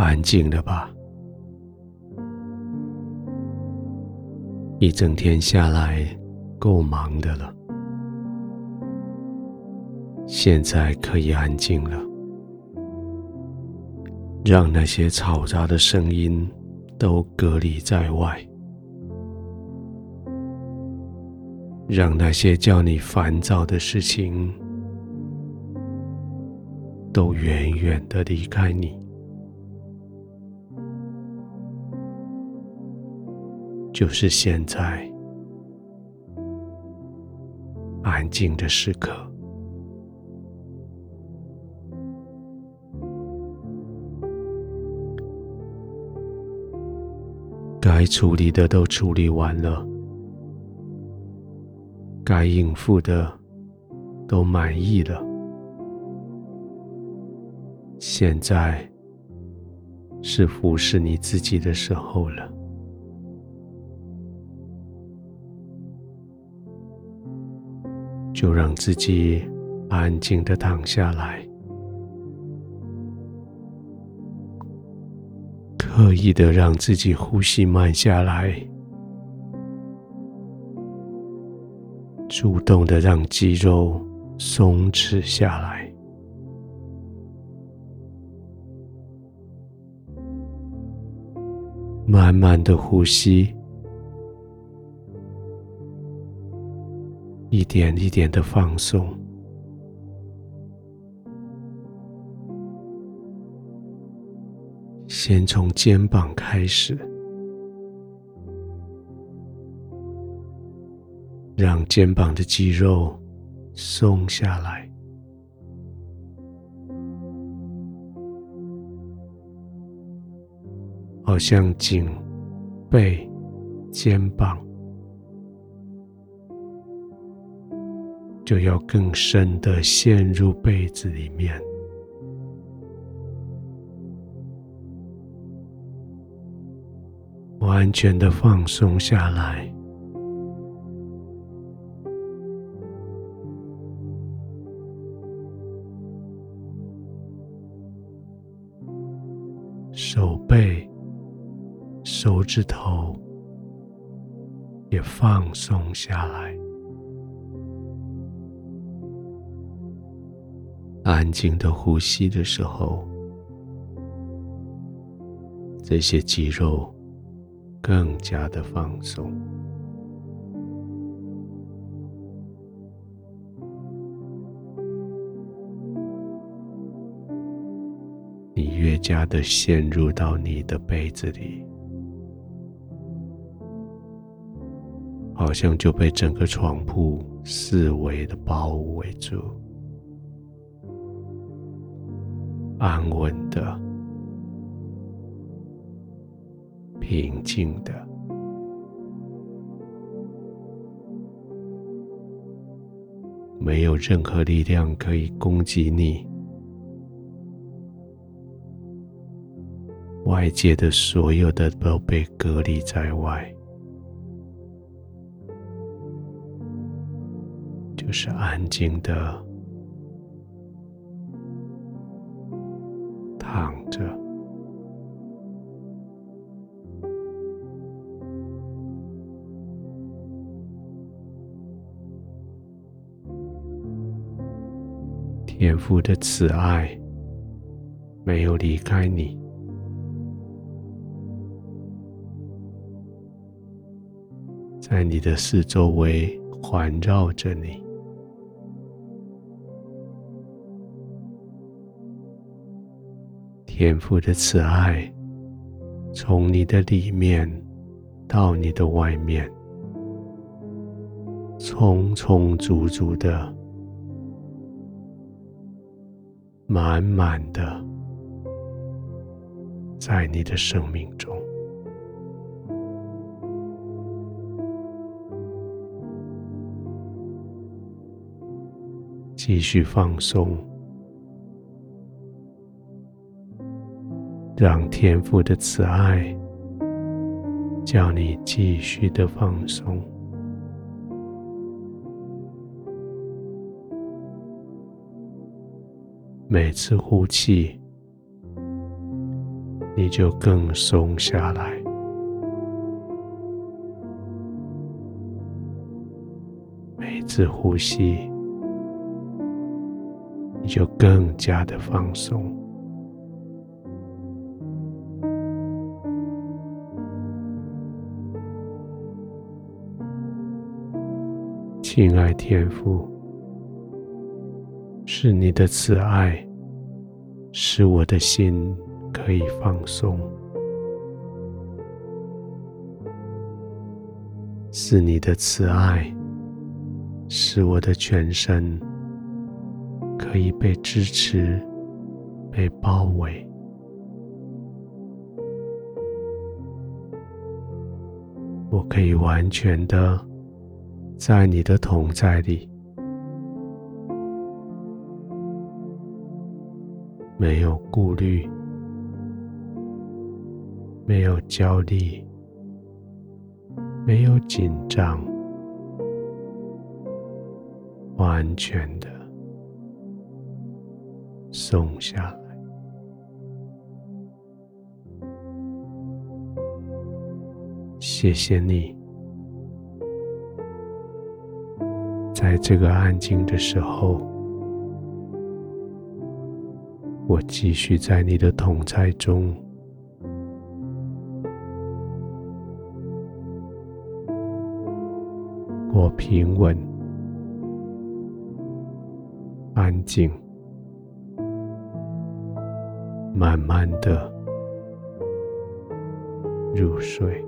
安静了吧？一整天下来，够忙的了。现在可以安静了，让那些嘈杂的声音都隔离在外，让那些叫你烦躁的事情都远远的离开你。就是现在，安静的时刻。该处理的都处理完了，该应付的都满意了，现在是服侍你自己的时候了。就让自己安静的躺下来。刻意的让自己呼吸慢下来，主动的让肌肉松弛下来，慢慢的呼吸，一点一点的放松。先从肩膀开始，让肩膀的肌肉松下来，好像颈、背、肩膀就要更深的陷入被子里面。完全的放松下来，手背、手指头也放松下来，安静的呼吸的时候，这些肌肉。更加的放松，你越加的陷入到你的被子里，好像就被整个床铺四围的包围住，安稳的。平静的，没有任何力量可以攻击你，外界的所有的都被隔离在外，就是安静的躺着。天父的慈爱没有离开你，在你的四周围环绕着你。天父的慈爱从你的里面到你的外面，充充足足的。满满的，在你的生命中，继续放松，让天父的慈爱叫你继续的放松。每次呼气，你就更松下来。每次呼吸，你就更加的放松。亲爱天父，是你的慈爱，使我的心可以放松；是你的慈爱，使我的全身可以被支持、被包围。我可以完全的。在你的同在里，没有顾虑，没有焦虑，没有紧张，完全的松下来。谢谢你。在这个安静的时候，我继续在你的同在中，我平稳、安静、慢慢的入睡。